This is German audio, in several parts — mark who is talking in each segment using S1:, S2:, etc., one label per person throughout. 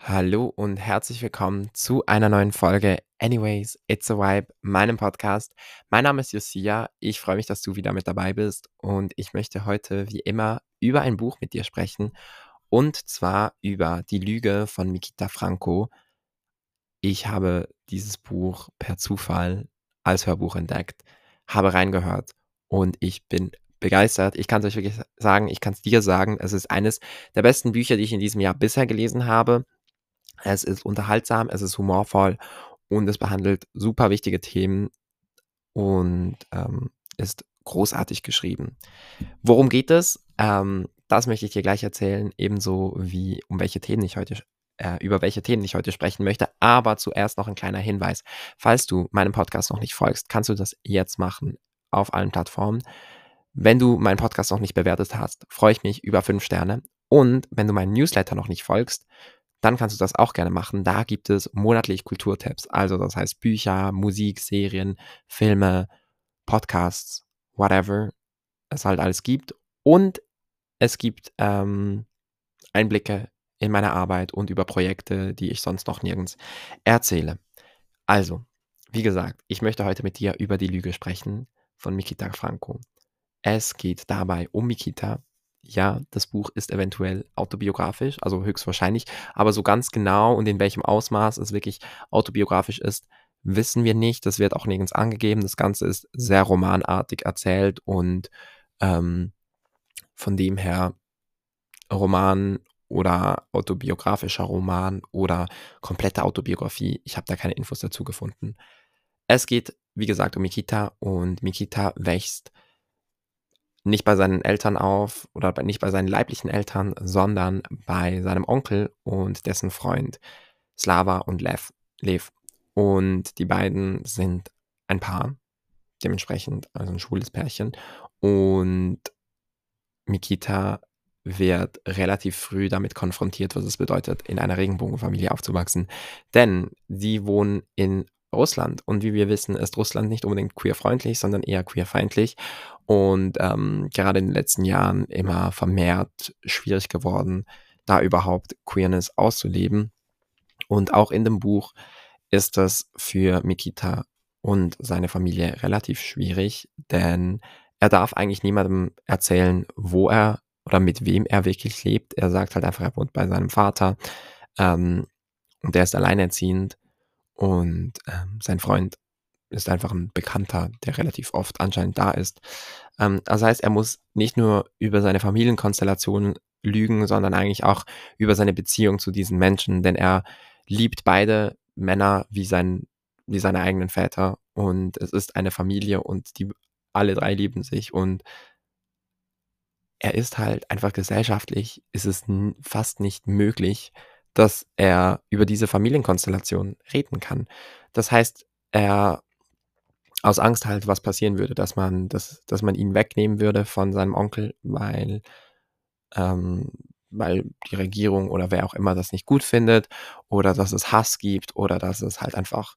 S1: Hallo und herzlich willkommen zu einer neuen Folge Anyways, It's a Vibe, meinem Podcast. Mein Name ist Josia. Ich freue mich, dass du wieder mit dabei bist und ich möchte heute wie immer über ein Buch mit dir sprechen und zwar über Die Lüge von Mikita Franco. Ich habe dieses Buch per Zufall als Hörbuch entdeckt, habe reingehört und ich bin begeistert. Ich kann es euch wirklich sagen, ich kann es dir sagen, es ist eines der besten Bücher, die ich in diesem Jahr bisher gelesen habe. Es ist unterhaltsam, es ist humorvoll und es behandelt super wichtige Themen und ähm, ist großartig geschrieben. Worum geht es? Ähm, das möchte ich dir gleich erzählen, ebenso wie um welche Themen ich heute äh, über welche Themen ich heute sprechen möchte. Aber zuerst noch ein kleiner Hinweis. Falls du meinem Podcast noch nicht folgst, kannst du das jetzt machen auf allen Plattformen. Wenn du meinen Podcast noch nicht bewertet hast, freue ich mich über fünf Sterne. Und wenn du meinen Newsletter noch nicht folgst, dann kannst du das auch gerne machen. Da gibt es monatlich Kulturtipps. Also das heißt Bücher, Musik, Serien, Filme, Podcasts, whatever es halt alles gibt. Und es gibt ähm, Einblicke in meine Arbeit und über Projekte, die ich sonst noch nirgends erzähle. Also, wie gesagt, ich möchte heute mit dir über die Lüge sprechen von Mikita Franco. Es geht dabei um Mikita, ja, das Buch ist eventuell autobiografisch, also höchstwahrscheinlich, aber so ganz genau und in welchem Ausmaß es wirklich autobiografisch ist, wissen wir nicht. Das wird auch nirgends angegeben. Das Ganze ist sehr romanartig erzählt und ähm, von dem her Roman oder autobiografischer Roman oder komplette Autobiografie. Ich habe da keine Infos dazu gefunden. Es geht, wie gesagt, um Mikita und Mikita wächst nicht bei seinen Eltern auf oder nicht bei seinen leiblichen Eltern, sondern bei seinem Onkel und dessen Freund Slava und Lev. Lev. Und die beiden sind ein Paar, dementsprechend, also ein schwules Pärchen. Und Mikita wird relativ früh damit konfrontiert, was es bedeutet, in einer Regenbogenfamilie aufzuwachsen. Denn sie wohnen in Russland. Und wie wir wissen, ist Russland nicht unbedingt queerfreundlich, sondern eher queerfeindlich. Und ähm, gerade in den letzten Jahren immer vermehrt schwierig geworden, da überhaupt Queerness auszuleben. Und auch in dem Buch ist das für Mikita und seine Familie relativ schwierig, denn er darf eigentlich niemandem erzählen, wo er oder mit wem er wirklich lebt. Er sagt halt einfach, er wohnt bei seinem Vater ähm, und der ist alleinerziehend und ähm, sein Freund ist einfach ein Bekannter, der relativ oft anscheinend da ist. Ähm, das heißt, er muss nicht nur über seine Familienkonstellation lügen, sondern eigentlich auch über seine Beziehung zu diesen Menschen, denn er liebt beide Männer wie, sein, wie seine eigenen Väter. Und es ist eine Familie und die alle drei lieben sich. Und er ist halt einfach gesellschaftlich, ist es fast nicht möglich, dass er über diese Familienkonstellation reden kann. Das heißt, er aus Angst halt, was passieren würde, dass man, dass, dass man ihn wegnehmen würde von seinem Onkel, weil, ähm, weil die Regierung oder wer auch immer das nicht gut findet oder dass es Hass gibt oder dass es halt einfach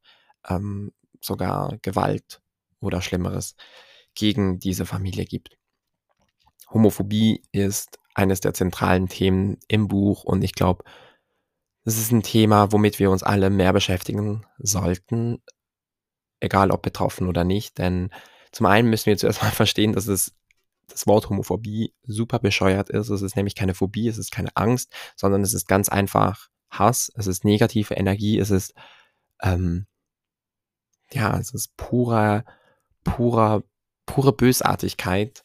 S1: ähm, sogar Gewalt oder Schlimmeres gegen diese Familie gibt. Homophobie ist eines der zentralen Themen im Buch und ich glaube, das ist ein Thema, womit wir uns alle mehr beschäftigen sollten, egal ob betroffen oder nicht. Denn zum einen müssen wir zuerst mal verstehen, dass es das Wort Homophobie super bescheuert ist. Es ist nämlich keine Phobie, es ist keine Angst, sondern es ist ganz einfach Hass, es ist negative Energie, es ist ähm, ja, es ist purer, purer, pure Bösartigkeit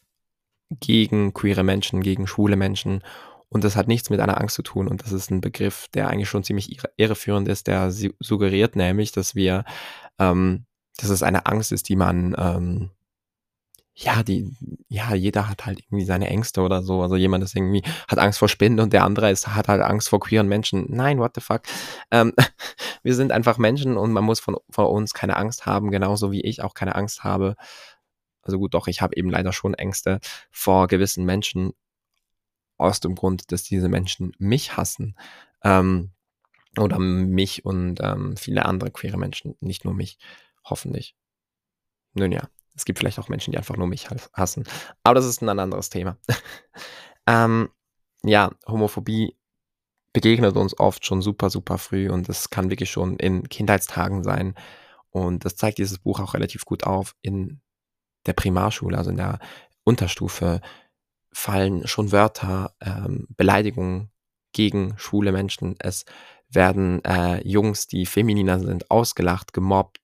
S1: gegen queere Menschen, gegen schwule Menschen und das hat nichts mit einer Angst zu tun. Und das ist ein Begriff, der eigentlich schon ziemlich irreführend ist. Der suggeriert nämlich, dass wir, ähm, dass es eine Angst ist, die man, ähm, ja, die, ja, jeder hat halt irgendwie seine Ängste oder so. Also jemand ist irgendwie, hat Angst vor Spinnen und der andere ist, hat halt Angst vor queeren Menschen. Nein, what the fuck? Ähm, wir sind einfach Menschen und man muss von, von uns keine Angst haben, genauso wie ich auch keine Angst habe. Also gut, doch, ich habe eben leider schon Ängste vor gewissen Menschen aus dem Grund, dass diese Menschen mich hassen. Ähm, oder mich und ähm, viele andere queere Menschen, nicht nur mich, hoffentlich. Nun ja, es gibt vielleicht auch Menschen, die einfach nur mich hassen. Aber das ist ein anderes Thema. ähm, ja, Homophobie begegnet uns oft schon super, super früh und das kann wirklich schon in Kindheitstagen sein. Und das zeigt dieses Buch auch relativ gut auf. In der Primarschule, also in der Unterstufe, fallen schon Wörter, ähm, Beleidigungen gegen schwule Menschen. Es werden äh, Jungs, die femininer sind, ausgelacht, gemobbt.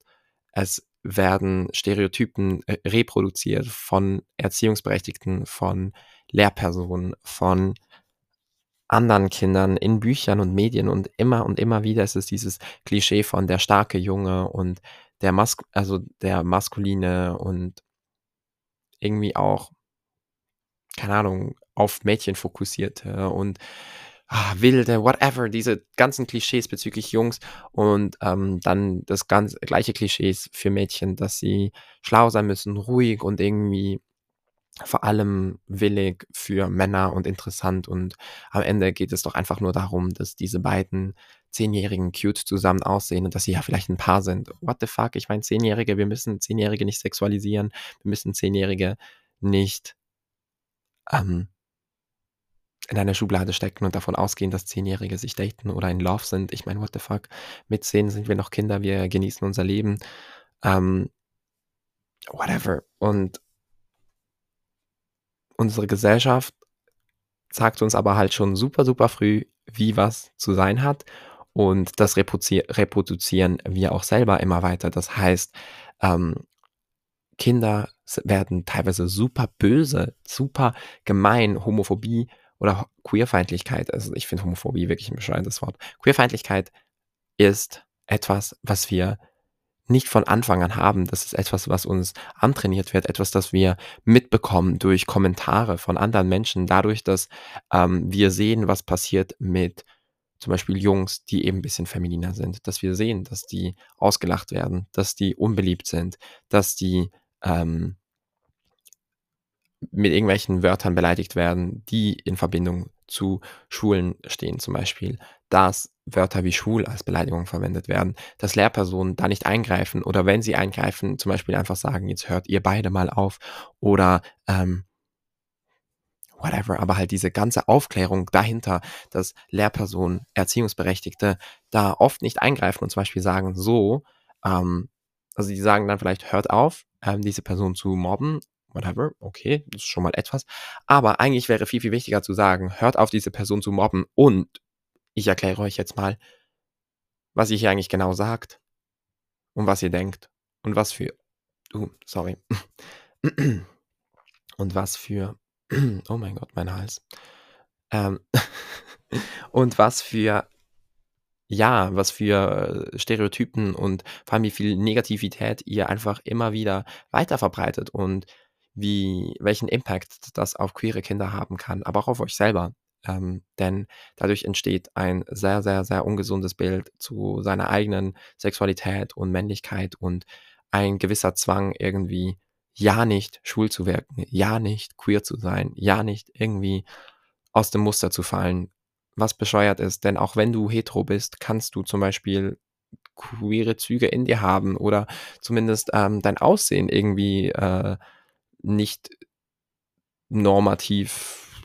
S1: Es werden Stereotypen äh, reproduziert von Erziehungsberechtigten, von Lehrpersonen, von anderen Kindern in Büchern und Medien und immer und immer wieder ist es dieses Klischee von der starke Junge und der Mas also der maskuline und irgendwie auch, keine Ahnung, auf Mädchen fokussierte und ah, wilde, whatever, diese ganzen Klischees bezüglich Jungs und ähm, dann das ganz gleiche Klischees für Mädchen, dass sie schlau sein müssen, ruhig und irgendwie vor allem willig für Männer und interessant und am Ende geht es doch einfach nur darum, dass diese beiden Zehnjährigen cute zusammen aussehen und dass sie ja vielleicht ein Paar sind. What the fuck? Ich meine, Zehnjährige, wir müssen Zehnjährige nicht sexualisieren, wir müssen Zehnjährige nicht ähm, in eine Schublade stecken und davon ausgehen, dass Zehnjährige sich daten oder in Love sind. Ich meine, what the fuck? Mit zehn sind wir noch Kinder, wir genießen unser Leben. Ähm, whatever. Und unsere Gesellschaft sagt uns aber halt schon super, super früh, wie was zu sein hat. Und das reproduzieren wir auch selber immer weiter. Das heißt, ähm, Kinder werden teilweise super böse, super gemein, Homophobie oder Queerfeindlichkeit. Also ich finde Homophobie wirklich ein bescheuertes Wort. Queerfeindlichkeit ist etwas, was wir nicht von Anfang an haben. Das ist etwas, was uns antrainiert wird, etwas, das wir mitbekommen durch Kommentare von anderen Menschen, dadurch, dass ähm, wir sehen, was passiert mit zum Beispiel Jungs, die eben ein bisschen femininer sind, dass wir sehen, dass die ausgelacht werden, dass die unbeliebt sind, dass die ähm, mit irgendwelchen Wörtern beleidigt werden, die in Verbindung zu Schulen stehen, zum Beispiel, dass Wörter wie schwul als Beleidigung verwendet werden, dass Lehrpersonen da nicht eingreifen oder wenn sie eingreifen, zum Beispiel einfach sagen, jetzt hört ihr beide mal auf oder ähm, whatever, aber halt diese ganze Aufklärung dahinter, dass Lehrpersonen, Erziehungsberechtigte da oft nicht eingreifen und zum Beispiel sagen, so, ähm, also die sagen dann vielleicht, hört auf, ähm, diese Person zu mobben whatever, okay, das ist schon mal etwas. Aber eigentlich wäre viel, viel wichtiger zu sagen, hört auf, diese Person zu mobben und ich erkläre euch jetzt mal, was ihr hier eigentlich genau sagt und was ihr denkt und was für, uh, sorry, und was für, oh mein Gott, mein Hals, ähm, und was für ja, was für äh, Stereotypen und vor allem wie viel Negativität ihr einfach immer wieder weiter verbreitet und wie welchen Impact das auf queere Kinder haben kann, aber auch auf euch selber. Ähm, denn dadurch entsteht ein sehr, sehr, sehr ungesundes Bild zu seiner eigenen Sexualität und Männlichkeit und ein gewisser Zwang irgendwie ja nicht schwul zu wirken, ja nicht queer zu sein, ja nicht irgendwie aus dem Muster zu fallen, was bescheuert ist. Denn auch wenn du hetero bist, kannst du zum Beispiel queere Züge in dir haben oder zumindest ähm, dein Aussehen irgendwie äh, nicht normativ,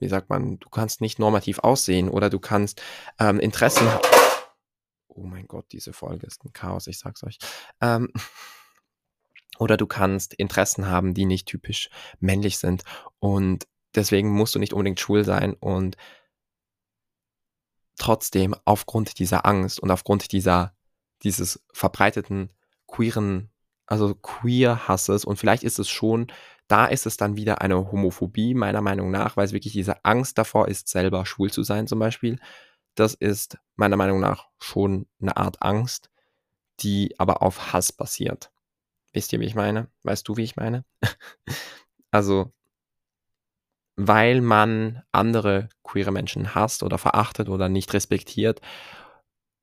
S1: wie sagt man, du kannst nicht normativ aussehen oder du kannst ähm, Interessen. Oh mein Gott, diese Folge ist ein Chaos, ich sag's euch. Ähm, oder du kannst Interessen haben, die nicht typisch männlich sind. Und deswegen musst du nicht unbedingt schwul sein und trotzdem aufgrund dieser Angst und aufgrund dieser, dieses verbreiteten queeren also Queer-Hasses und vielleicht ist es schon, da ist es dann wieder eine Homophobie, meiner Meinung nach, weil es wirklich diese Angst davor ist, selber schwul zu sein zum Beispiel. Das ist meiner Meinung nach schon eine Art Angst, die aber auf Hass basiert. Wisst ihr, wie ich meine? Weißt du, wie ich meine? also, weil man andere queere Menschen hasst oder verachtet oder nicht respektiert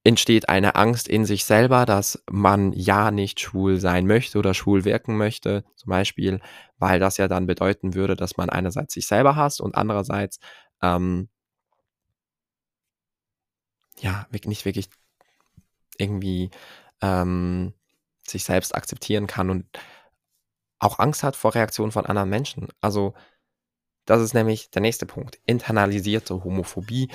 S1: entsteht eine Angst in sich selber, dass man ja nicht schwul sein möchte oder schwul wirken möchte, zum Beispiel, weil das ja dann bedeuten würde, dass man einerseits sich selber hasst und andererseits ähm, ja nicht wirklich irgendwie ähm, sich selbst akzeptieren kann und auch Angst hat vor Reaktionen von anderen Menschen. Also das ist nämlich der nächste Punkt. Internalisierte Homophobie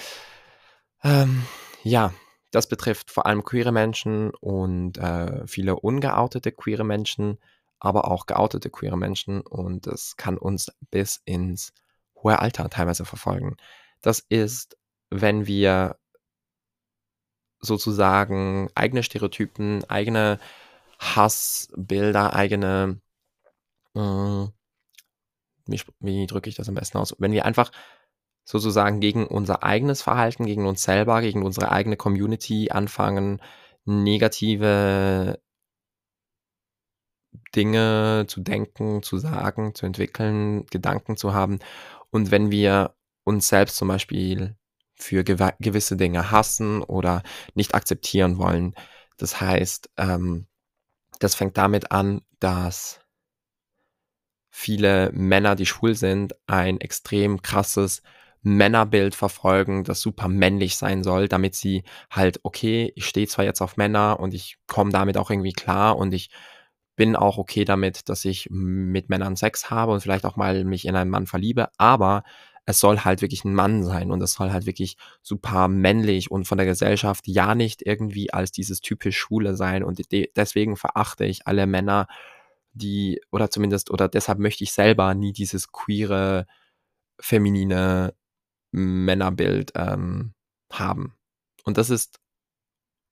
S1: Ähm, ja, das betrifft vor allem queere Menschen und, äh, viele ungeoutete queere Menschen, aber auch geoutete queere Menschen und das kann uns bis ins hohe Alter teilweise verfolgen. Das ist, wenn wir sozusagen eigene Stereotypen, eigene Hassbilder, eigene hm wie wie drücke ich das am besten aus? Wenn wir einfach sozusagen gegen unser eigenes Verhalten, gegen uns selber, gegen unsere eigene Community anfangen, negative Dinge zu denken, zu sagen, zu entwickeln, Gedanken zu haben. Und wenn wir uns selbst zum Beispiel für gewa gewisse Dinge hassen oder nicht akzeptieren wollen. Das heißt, ähm, das fängt damit an, dass viele Männer, die schwul sind, ein extrem krasses Männerbild verfolgen, das super männlich sein soll, damit sie halt: „Okay, ich stehe zwar jetzt auf Männer und ich komme damit auch irgendwie klar und ich bin auch okay damit, dass ich mit Männern Sex habe und vielleicht auch mal mich in einen Mann verliebe, aber es soll halt wirklich 'n Mann sein und es soll halt wirklich super männlich und von der Gesellschaft ja nicht irgendwie als dieses typisch Schwule sein und de deswegen verachte ich alle Männer, die oder zumindest oder deshalb möchte ich selber nie dieses queere, feminine Männerbild, ähm, haben.“ Und das ist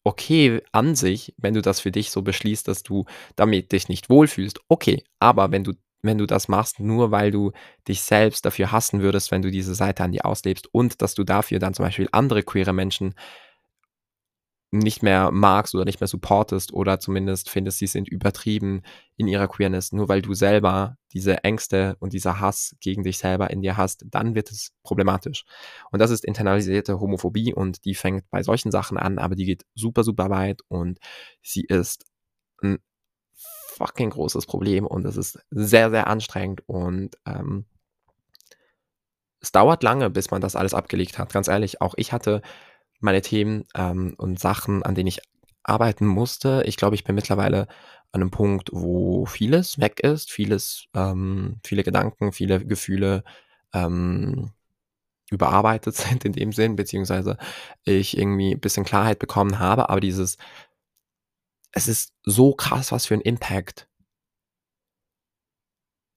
S1: okay an sich, wenn du das für dich so beschließt, dass du damit dich nicht wohlfühlst, okay. Aber wenn du wenn du das machst, nur weil du dich selbst dafür hassen würdest, wenn du diese Seite an dir auslebst und dass du dafür dann zum Beispiel andere queere Menschen nicht mehr magst oder nicht mehr supportest oder zumindest findest, sie sind übertrieben in ihrer Queerness, nur weil du selber diese Ängste und dieser Hass gegen dich selber in dir hast, dann wird es problematisch. Und das ist internalisierte Homophobie und die fängt bei solchen Sachen an, aber die geht super, super weit und sie ist 'n fucking großes Problem und es ist sehr, sehr anstrengend und, ähm es dauert lange, bis man das alles abgelegt hat. Ganz ehrlich, auch ich hatte meine Themen, ähm, und Sachen, an denen ich arbeiten musste. Ich glaube, ich bin mittlerweile an 'nem Punkt, wo vieles weg ist, vieles ähm, viele Gedanken, viele Gefühle, ähm, überarbeitet sind in dem Sinn, beziehungsweise ich irgendwie bisschen Klarheit bekommen habe, aber dieses es ist so krass, was für 'n Impact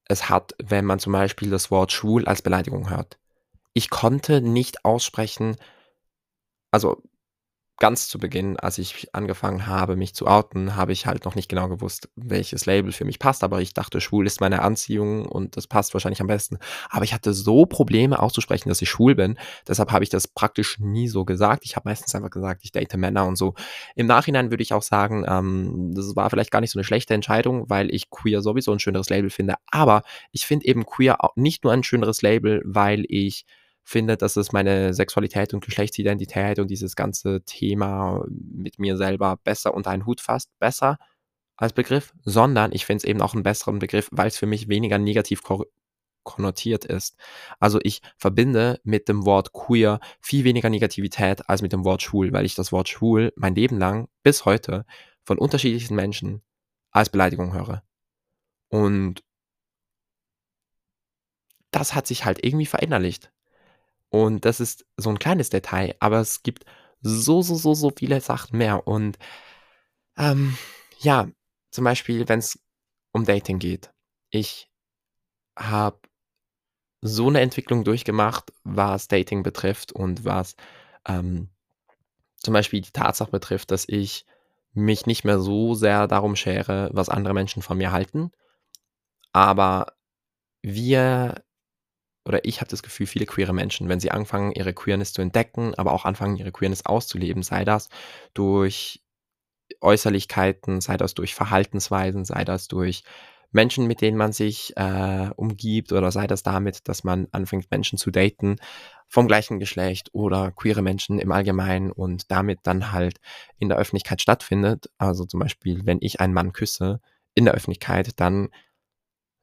S1: es hat, wenn man zum Beispiel das Wort schwul als Beleidigung hört. Ich konnte nicht aussprechen also, ganz zu Beginn, als ich angefangen habe, mich zu outen, habe ich halt noch nicht genau gewusst, welches Label für mich passt, aber ich dachte, schwul ist meine Anziehung und das passt wahrscheinlich am besten. Aber ich hatte so Probleme auszusprechen, dass ich schwul bin, deshalb habe ich das praktisch nie so gesagt. Ich habe meistens einfach gesagt, ich date Männer und so. Im Nachhinein würde ich auch sagen, ähm, das war vielleicht gar nicht so 'ne schlechte Entscheidung, weil ich queer sowieso 'n schöneres Label finde. Aber ich finde eben queer au nicht nur ein schöneres Label, weil ich finde, dass es meine Sexualität und Geschlechtsidentität und dieses ganze Thema mit mir selber besser unter einen Hut fasst, besser als Begriff, sondern ich finde es eben auch 'n besseren Begriff, weil's für mich weniger negativ konnotiert ist. Also, ich verbinde mit dem Wort queer viel weniger Negativität als mit dem Wort schwul, weil ich das Wort schwul mein Leben lang bis heute von unterschiedlichsten Menschen als Beleidigung höre. Und das hat sich halt irgendwie verinnerlicht. Und das ist so 'n kleines Detail, aber es gibt so, so, so, so viele Sachen mehr und, ähm, ja, zum Beispiel, wenn's um Dating geht. Ich habe so 'ne Entwicklung durchgemacht, was Dating betrifft und was, ähm, zum Beispiel die Tatsache betrifft, dass ich mich nicht mehr so sehr darum schere, was andere Menschen von mir halten. Aber wir oder ich habe das Gefühl, viele queere Menschen, wenn sie anfangen, ihre Queerness zu entdecken, aber auch anfangen, ihre Queerness auszuleben, sei das durch Äußerlichkeiten, sei das durch Verhaltensweisen, sei das durch Menschen, mit denen man sich, äh, umgibt oder sei das damit, dass man anfängt, Menschen zu daten vom gleichen Geschlecht oder queere Menschen im Allgemeinen und damit dann halt in der Öffentlichkeit stattfindet. Also, zum Beispiel, wenn ich einen Mann küsse in der Öffentlichkeit, dann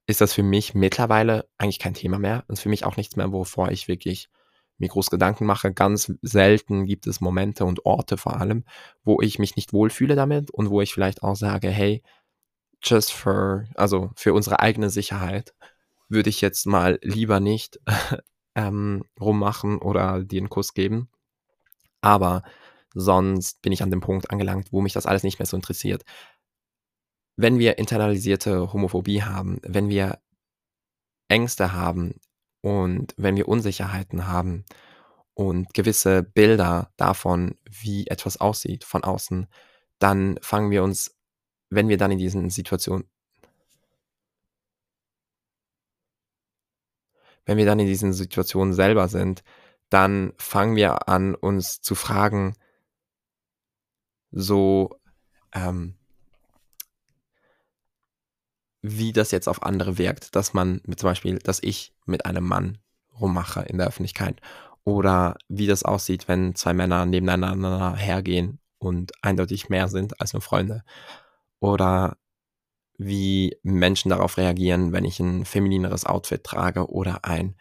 S1: ist das für mich mittlerweile eigentlich kein Thema mehr und für mich auch nichts mehr, wovor ich wirklich mir groß Gedanken mache. Ganz selten gibt es Momente und Orte vor allem, wo ich mich nicht wohlfühle damit und wo ich vielleicht auch sage: „Hey, just for also, für unsere eigene Sicherheit würde ich jetzt mal lieber nicht, ähm, rummachen oder dir 'n Kuss geben.“ Aber sonst bin ich an dem Punkt angelangt, wo mich das alles nicht mehr so interessiert. Wenn wir internalisierte Homophobie haben, wenn wir Ängste haben und wenn wir Unsicherheiten haben und gewisse Bilder davon, wie etwas aussieht von außen, dann fangen wir uns, wenn wir dann in diesen Situationen wenn wir dann in diesen Situationen selber sind, dann fangen wir an, uns zu fragen so, ähm wie das jetzt auf andere wirkt, dass man mit zum Beispiel dass ich mit einem Mann rummache in der Öffentlichkeit oder wie das aussieht, wenn 2 Männer nebeneinander hergehen und eindeutig mehr sind als nur Freunde oder wie Menschen darauf reagieren, wenn ich 'n feminineres Outfit trage oder ein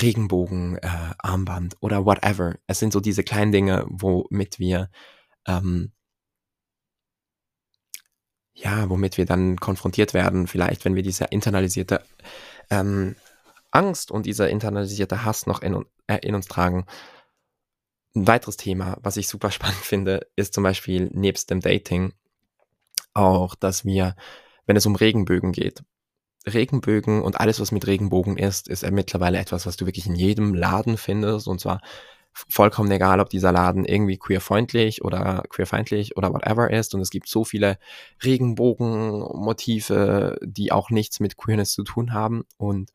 S1: Regenbogen äh, oder whatever. Es sind so diese kleinen Dinge, womit wir, ähm ja, womit wir dann konfrontiert werden, vielleicht, wenn wir diese internalisierte, ähm, Angst und dieser internalisierte Hass noch in äh, in uns tragen. 'N weiteres Thema, was ich super spannend finde, ist zum Beispiel nebst dem Dating auch, dass wir, wenn es um Regenbögen geht Regenbögen und alles, was mit Regenbogen ist, ist mittlerweile etwas, was du wirklich in jedem Laden findest und zwar vollkommen egal, ob dieser Laden irgendwie queerfreundlich oder queerfeindlich oder whatever ist. Und es gibt so viele Regenbogenmotive, die auch nichts mit Queerness zu tun haben. Und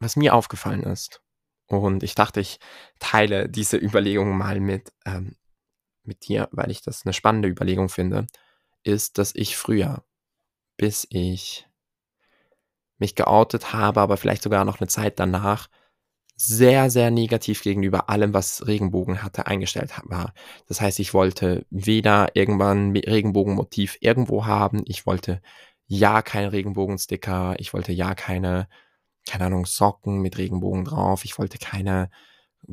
S1: was mir aufgefallen ist und ich dachte, ich teile diese Überlegung mal mit ähm, mit dir, weil ich das 'ne spannende Überlegung finde, ist, dass ich früher, bis ich mich geoutet habe, aber vielleicht sogar noch 'ne Zeit danach, sehr, sehr negativ gegenüber allem, was Regenbogen hatte, eingestellt war. Das heißt, ich wollte weder irgendwann Regenbogenmotiv irgendwo haben, ich wollte ja keinen Regenbogensticker, ich wollte ja keine keine Ahnung, Socken mit Regenbogen drauf, ich wollte keine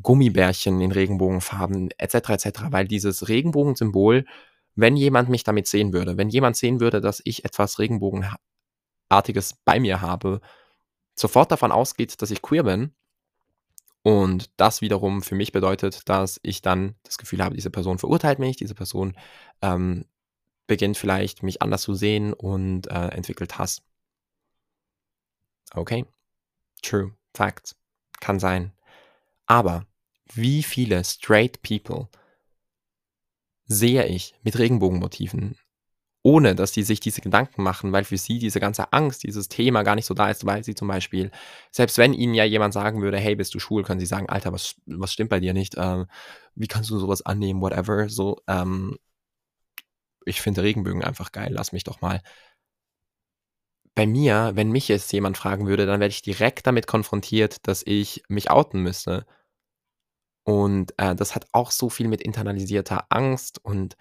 S1: Gummibärchen in Regenbogenfarben et cetera, et cetera, weil dieses Regenbogensymbol wenn jemand mich damit sehen würde, wenn jemand sehen würde, dass ich etwas Regenbogenha artiges bei mir habe, sofort davon ausgeht, dass ich queer bin und das wiederum für mich bedeutet, dass ich dann das Gefühl habe, diese Person verurteilt mich, diese Person, ähm, beginnt vielleicht, mich anders zu sehen und, äh, entwickelt Hass. Okay, true, Facts, kann sein. Aber wie viele straight people sehe ich mit Regenbogenmotiven, ohne dass die sich diese Gedanken machen, weil für sie diese ganze Angst, dieses Thema gar nicht so da ist, weil sie zum Beispiel selbst wenn ihnen ja jemand sagen würde: „Hey, bist du schwul?“, können sie sagen: „Alter, was was stimmt bei dir nicht? Äh, wie kannst du so was annehmen?“ Whatever, so, ähm ich finde Regenbögen einfach geil, lass mich doch mal bei mir, wenn mich jetzt jemand fragen würde, dann werde ich direkt damit konfrontiert, dass ich mich outen müsste. Und, äh, das hat auch so viel mit internalisierter Angst und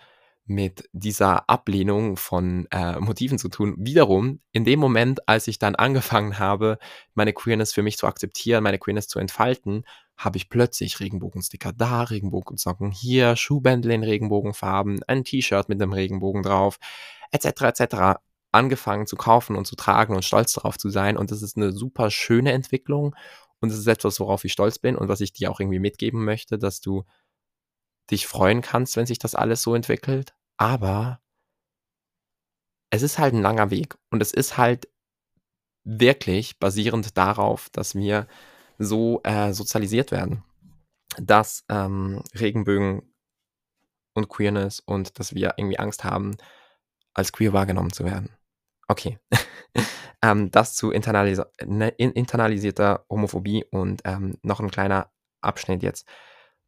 S1: mit dieser Ablehnung von, äh, Motiven zu tun. Wiederum, in dem Moment, als ich dann angefangen habe, meine Queerness für mich zu akzeptieren, meine Queerness zu entfalten, habe ich plötzlich Regenbogensticker da, Regenbogensocken hier, Schuhbändel in Regenbogenfarben, ein T-Shirt mit 'nem Regenbogen drauf, et cetera, et cetera, angefangen zu kaufen und zu tragen und stolz darauf zu sein. Und das ist 'ne super schöne Entwicklung und das ist etwas, worauf ich stolz bin und was ich dir auch irgendwie mitgeben möchte, dass du dich freuen kannst, wenn sich das alles so entwickelt. Aber es ist halt 'n langer Weg und es ist halt wirklich basierend darauf, dass wir so, äh, sozialisiert werden, dass, ähm, Regenbögen und Queerness und dass wir irgendwie Angst haben, als queer wahrgenommen zu werden. Okay. Ähm, das zu internalisa ne, in internalisierter Homophobie und, ähm, noch 'n kleiner Abschnitt jetzt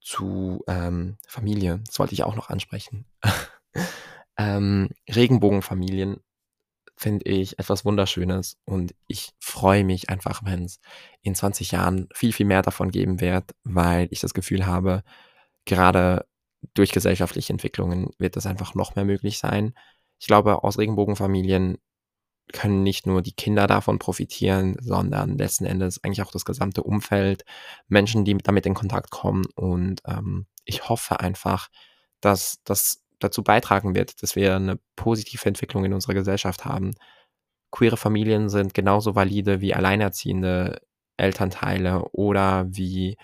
S1: zu, ähm, Familie. Das wollte ich auch noch ansprechen. Ähm, Regenbogenfamilien finde ich etwas Wunderschönes und ich freue mich einfach, wenn's in 20 Jahren viel, viel mehr davon geben wird, weil ich das Gefühl habe, gerade durch gesellschaftliche Entwicklungen wird das einfach noch mehr möglich sein. Ich glaube, aus Regenbogenfamilien können nicht nur die Kinder davon profitieren, sondern letzten Endes eigentlich auch das gesamte Umfeld, Menschen, die mit damit in Kontakt kommen. Und, ähm, ich hoffe einfach, dass das dazu beitragen wird, dass wir 'ne positive Entwicklung in unserer Gesellschaft haben. Queere Familien sind genauso valide wie alleinerziehende Elternteile oder wie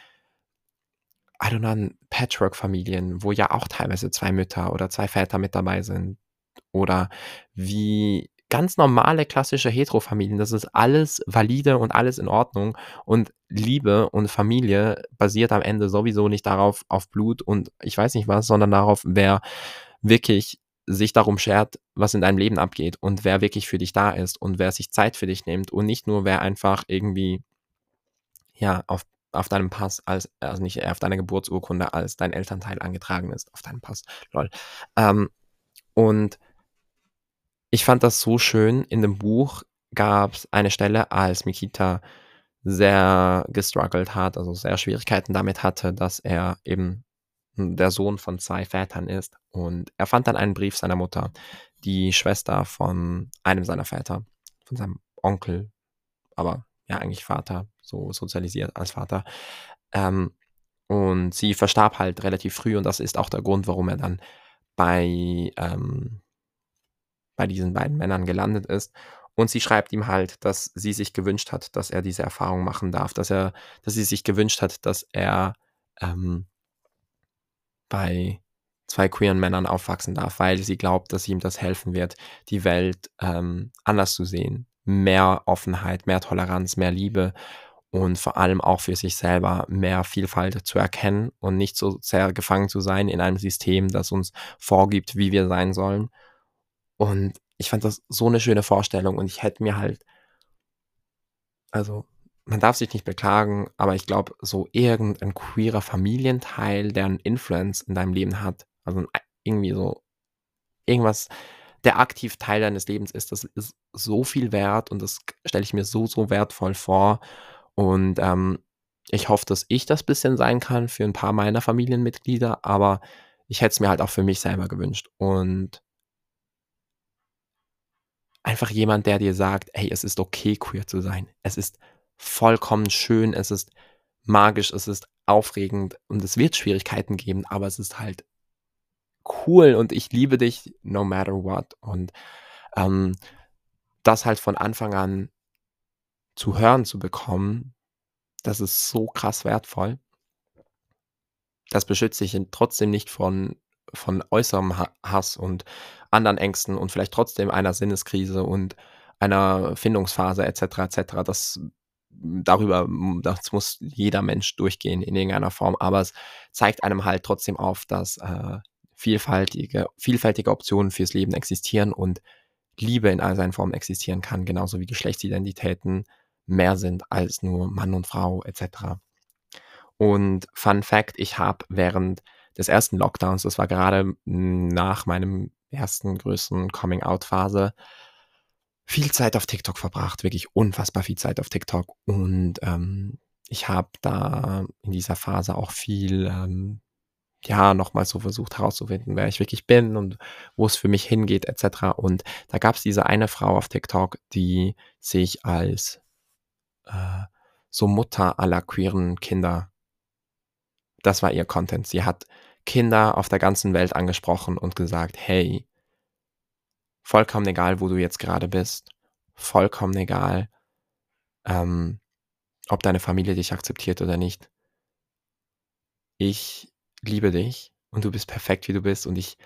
S1: I don't know, Patchwork-Familien, wo ja auch teilweise zwei Mütter oder zwei Väter mit dabei sind. Oder wie ganz normale klassische Hetero-Familien. Das ist alles valide und alles in Ordnung. Und Liebe und Familie basiert am Ende sowieso nicht darauf, auf Blut und ich weiß nicht was, sondern darauf, wer wirklich sich darum schert, was in deinem Leben abgeht und wer wirklich für dich da ist und wer sich Zeit für dich nimmt und nicht nur wer einfach irgendwie ja auf, auf deinem Pass als also nicht auf deiner Geburtsurkunde als dein Elternteil angetragen ist. Auf deinem Pass. Lol. Ähm, und ich fand das so schön. In dem Buch gab es eine Stelle als Mikita sehr gestruggelt hat also sehr Schwierigkeiten damit hatte dass er eben der Sohn von zwei Vätern ist. Und er fand dann einen Brief seiner Mutter, die Schwester von einem seiner Väter, von seinem Onkel, aber ja, eigentlich Vater, so sozialisiert als Vater. Ähm, und sie verstarb halt relativ früh und das ist auch der Grund, warum er dann bei, ähm, bei diesen beiden Männern gelandet ist. Und sie schreibt ihm halt, dass sie sich gewünscht hat, dass er diese Erfahrung machen darf, dass er, dass sie sich gewünscht hat, dass er ähm, bei zwei queeren Männern aufwachsen darf, weil sie glaubt, dass ihm das helfen wird, die Welt ähm, anders zu sehen. Mehr Offenheit, mehr Toleranz, mehr Liebe und vor allem auch für sich selber mehr Vielfalt zu erkennen und nicht so sehr gefangen zu sein in einem System, das uns vorgibt, wie wir sein sollen. Und ich fand das so eine schöne Vorstellung und ich hätte mir halt, also man darf sich nicht beklagen, aber ich glaube, so irgendein queerer Familienteil, der einen Influence in deinem Leben hat, also irgendwie so irgendwas, der aktiv Teil deines Lebens ist, das ist so viel wert und das stelle ich mir so, so wertvoll vor. Und ähm, ich hoffe, dass ich das bisschen sein kann für ein paar meiner Familienmitglieder, aber ich hätte es mir halt auch für mich selber gewünscht. Und einfach jemand, der dir sagt, hey, es ist okay, queer zu sein. Es ist vollkommen schön, es ist magisch, es ist aufregend und es wird Schwierigkeiten geben, aber es ist halt cool und ich liebe dich no matter what. Und ähm, das halt von Anfang an zu hören zu bekommen, das ist so krass wertvoll. Das beschützt dich trotzdem nicht von, von äußerem Hass und anderen Ängsten und vielleicht trotzdem einer Sinneskrise und einer Findungsphase etc. etc. Das darüber, das muss jeder Mensch durchgehen in irgendeiner Form, aber es zeigt einem halt trotzdem auf, dass äh, vielfältige, vielfältige Optionen fürs Leben existieren und Liebe in all seinen Formen existieren kann, genauso wie Geschlechtsidentitäten mehr sind als nur Mann und Frau etc. Und Fun Fact, ich habe während des ersten Lockdowns, das war gerade nach meinem ersten größten Coming-out-Phase, viel Zeit auf TikTok verbracht, wirklich unfassbar viel Zeit auf TikTok. Und ähm, ich habe da in dieser Phase auch viel, ähm, ja, nochmal so versucht herauszufinden, wer ich wirklich bin und wo es für mich hingeht, etc. Und da gab es diese eine Frau auf TikTok, die sich als äh, so Mutter aller queeren Kinder, das war ihr Content. Sie hat Kinder auf der ganzen Welt angesprochen und gesagt, hey, vollkommen egal, wo du jetzt gerade bist, vollkommen egal, ähm, ob deine Familie dich akzeptiert oder nicht. Ich liebe dich und du bist perfekt, wie du bist und ich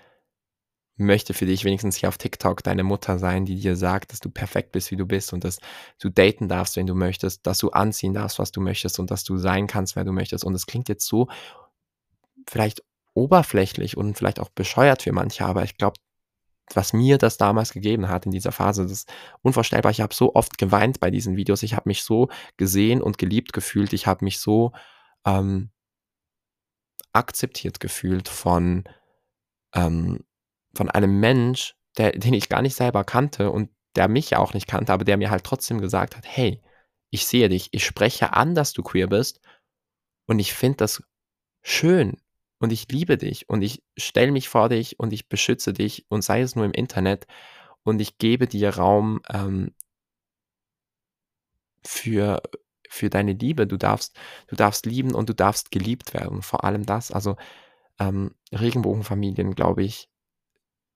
S1: möchte für dich wenigstens hier auf TikTok deine Mutter sein, die dir sagt, dass du perfekt bist, wie du bist und dass du daten darfst, wenn du möchtest, dass du anziehen darfst, was du möchtest und dass du sein kannst, wer du möchtest. Und es klingt jetzt so vielleicht oberflächlich und vielleicht auch bescheuert für manche, aber ich glaube, was mir das damals gegeben hat in dieser Phase, das ist unvorstellbar. Ich habe so oft geweint bei diesen Videos. Ich habe mich so gesehen und geliebt gefühlt. Ich habe mich so ähm, akzeptiert gefühlt von, ähm, von einem Mensch, der, den ich gar nicht selber kannte und der mich auch nicht kannte, aber der mir halt trotzdem gesagt hat, hey, ich sehe dich, ich spreche an, dass du queer bist und ich finde das schön und ich liebe dich und ich stelle mich vor dich und ich beschütze dich und sei es nur im Internet und ich gebe dir Raum ähm, für, für deine Liebe. Du darfst, du darfst lieben und du darfst geliebt werden. Vor allem das. Also ähm, Regenbogenfamilien, glaube ich,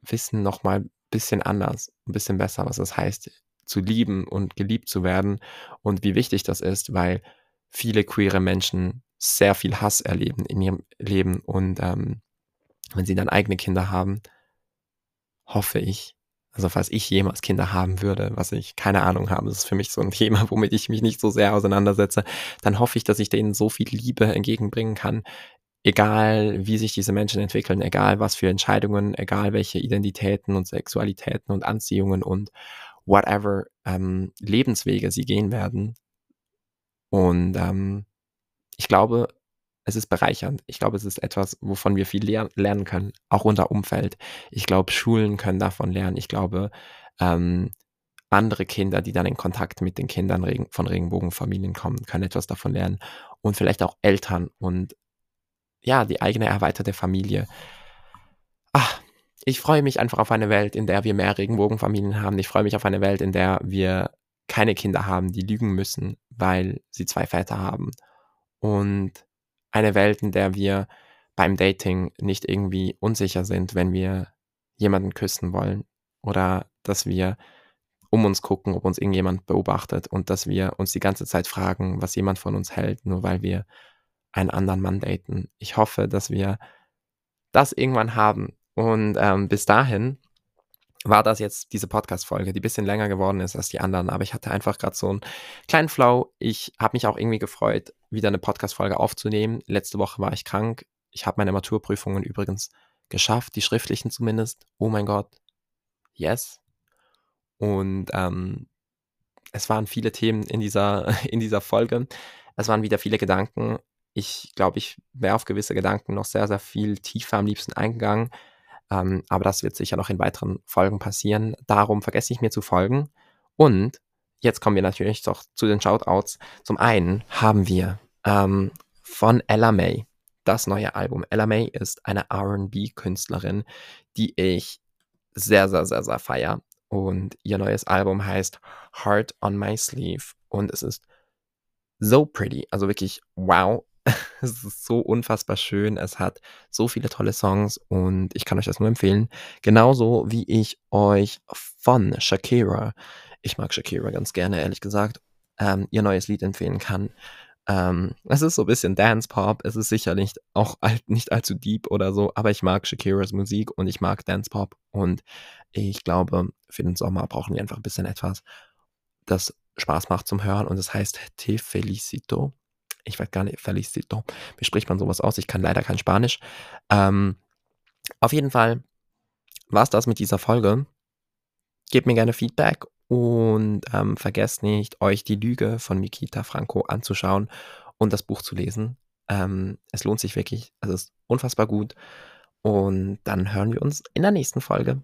S1: wissen nochmal ein bisschen anders, ein bisschen besser, was es heißt, zu lieben und geliebt zu werden und wie wichtig das ist, weil viele queere Menschen sehr viel Hass erleben in ihrem Leben und ähm, wenn sie dann eigene Kinder haben, hoffe ich, also falls ich jemals Kinder haben würde, was ich keine Ahnung habe, das ist für mich so ein Thema, womit ich mich nicht so sehr auseinandersetze, dann hoffe ich, dass ich denen so viel Liebe entgegenbringen kann, egal wie sich diese Menschen entwickeln, egal was für Entscheidungen, egal welche Identitäten und Sexualitäten und Anziehungen und whatever ähm, Lebenswege sie gehen werden. Und ähm, ich glaube, es ist bereichernd. Ich glaube, es ist etwas, wovon wir viel ler lernen können, auch unser Umfeld. Ich glaube, Schulen können davon lernen. Ich glaube, ähm, andere Kinder, die dann in Kontakt mit den Kindern Regen von Regenbogenfamilien kommen, können etwas davon lernen. Und vielleicht auch Eltern und ja, die eigene erweiterte Familie. Ach, ich freue mich einfach auf eine Welt, in der wir mehr Regenbogenfamilien haben. Ich freue mich auf eine Welt, in der wir keine Kinder haben, die lügen müssen, weil sie zwei Väter haben. Und eine Welt, in der wir beim Dating nicht irgendwie unsicher sind, wenn wir jemanden küssen wollen oder dass wir um uns gucken, ob uns irgendjemand beobachtet und dass wir uns die ganze Zeit fragen, was jemand von uns hält, nur weil wir einen anderen Mann daten. Ich hoffe, dass wir das irgendwann haben. Und ähm, bis dahin war das jetzt diese Podcast-Folge, die ein bisschen länger geworden ist als die anderen, aber ich hatte einfach gerade so einen kleinen Flow. Ich habe mich auch irgendwie gefreut, wieder eine Podcast-Folge aufzunehmen. Letzte Woche war ich krank. Ich habe meine Maturprüfungen übrigens geschafft, die schriftlichen zumindest. Oh mein Gott. Yes. Und ähm, es waren viele Themen in dieser, in dieser Folge. Es waren wieder viele Gedanken. Ich glaube, ich wäre auf gewisse Gedanken noch sehr, sehr viel tiefer am liebsten eingegangen. Ähm, aber das wird sicher noch in weiteren Folgen passieren. Darum vergesse ich mir zu folgen. Und jetzt kommen wir natürlich doch zu den Shoutouts. Zum einen haben wir ähm, von Ella May das neue Album. Ella May ist eine RB-Künstlerin, die ich sehr, sehr, sehr, sehr feier. Und ihr neues Album heißt Heart on My Sleeve. Und es ist so pretty. Also wirklich wow. es ist so unfassbar schön. Es hat so viele tolle Songs und ich kann euch das nur empfehlen. Genauso wie ich euch von Shakira, ich mag Shakira ganz gerne, ehrlich gesagt, ähm, ihr neues Lied empfehlen kann. Ähm, es ist so ein bisschen Dance-Pop. Es ist sicherlich auch alt, nicht allzu deep oder so, aber ich mag Shakiras Musik und ich mag Dance-Pop und ich glaube, für den Sommer brauchen wir einfach ein bisschen etwas, das Spaß macht zum Hören und es heißt Te Felicito ich weiß gar nicht, Felicito, wie spricht man sowas aus? Ich kann leider kein Spanisch. Ähm, auf jeden Fall war es das mit dieser Folge. Gebt mir gerne Feedback und ähm, vergesst nicht, euch die Lüge von Mikita Franco anzuschauen und das Buch zu lesen. Ähm, es lohnt sich wirklich. Es ist unfassbar gut. Und dann hören wir uns in der nächsten Folge.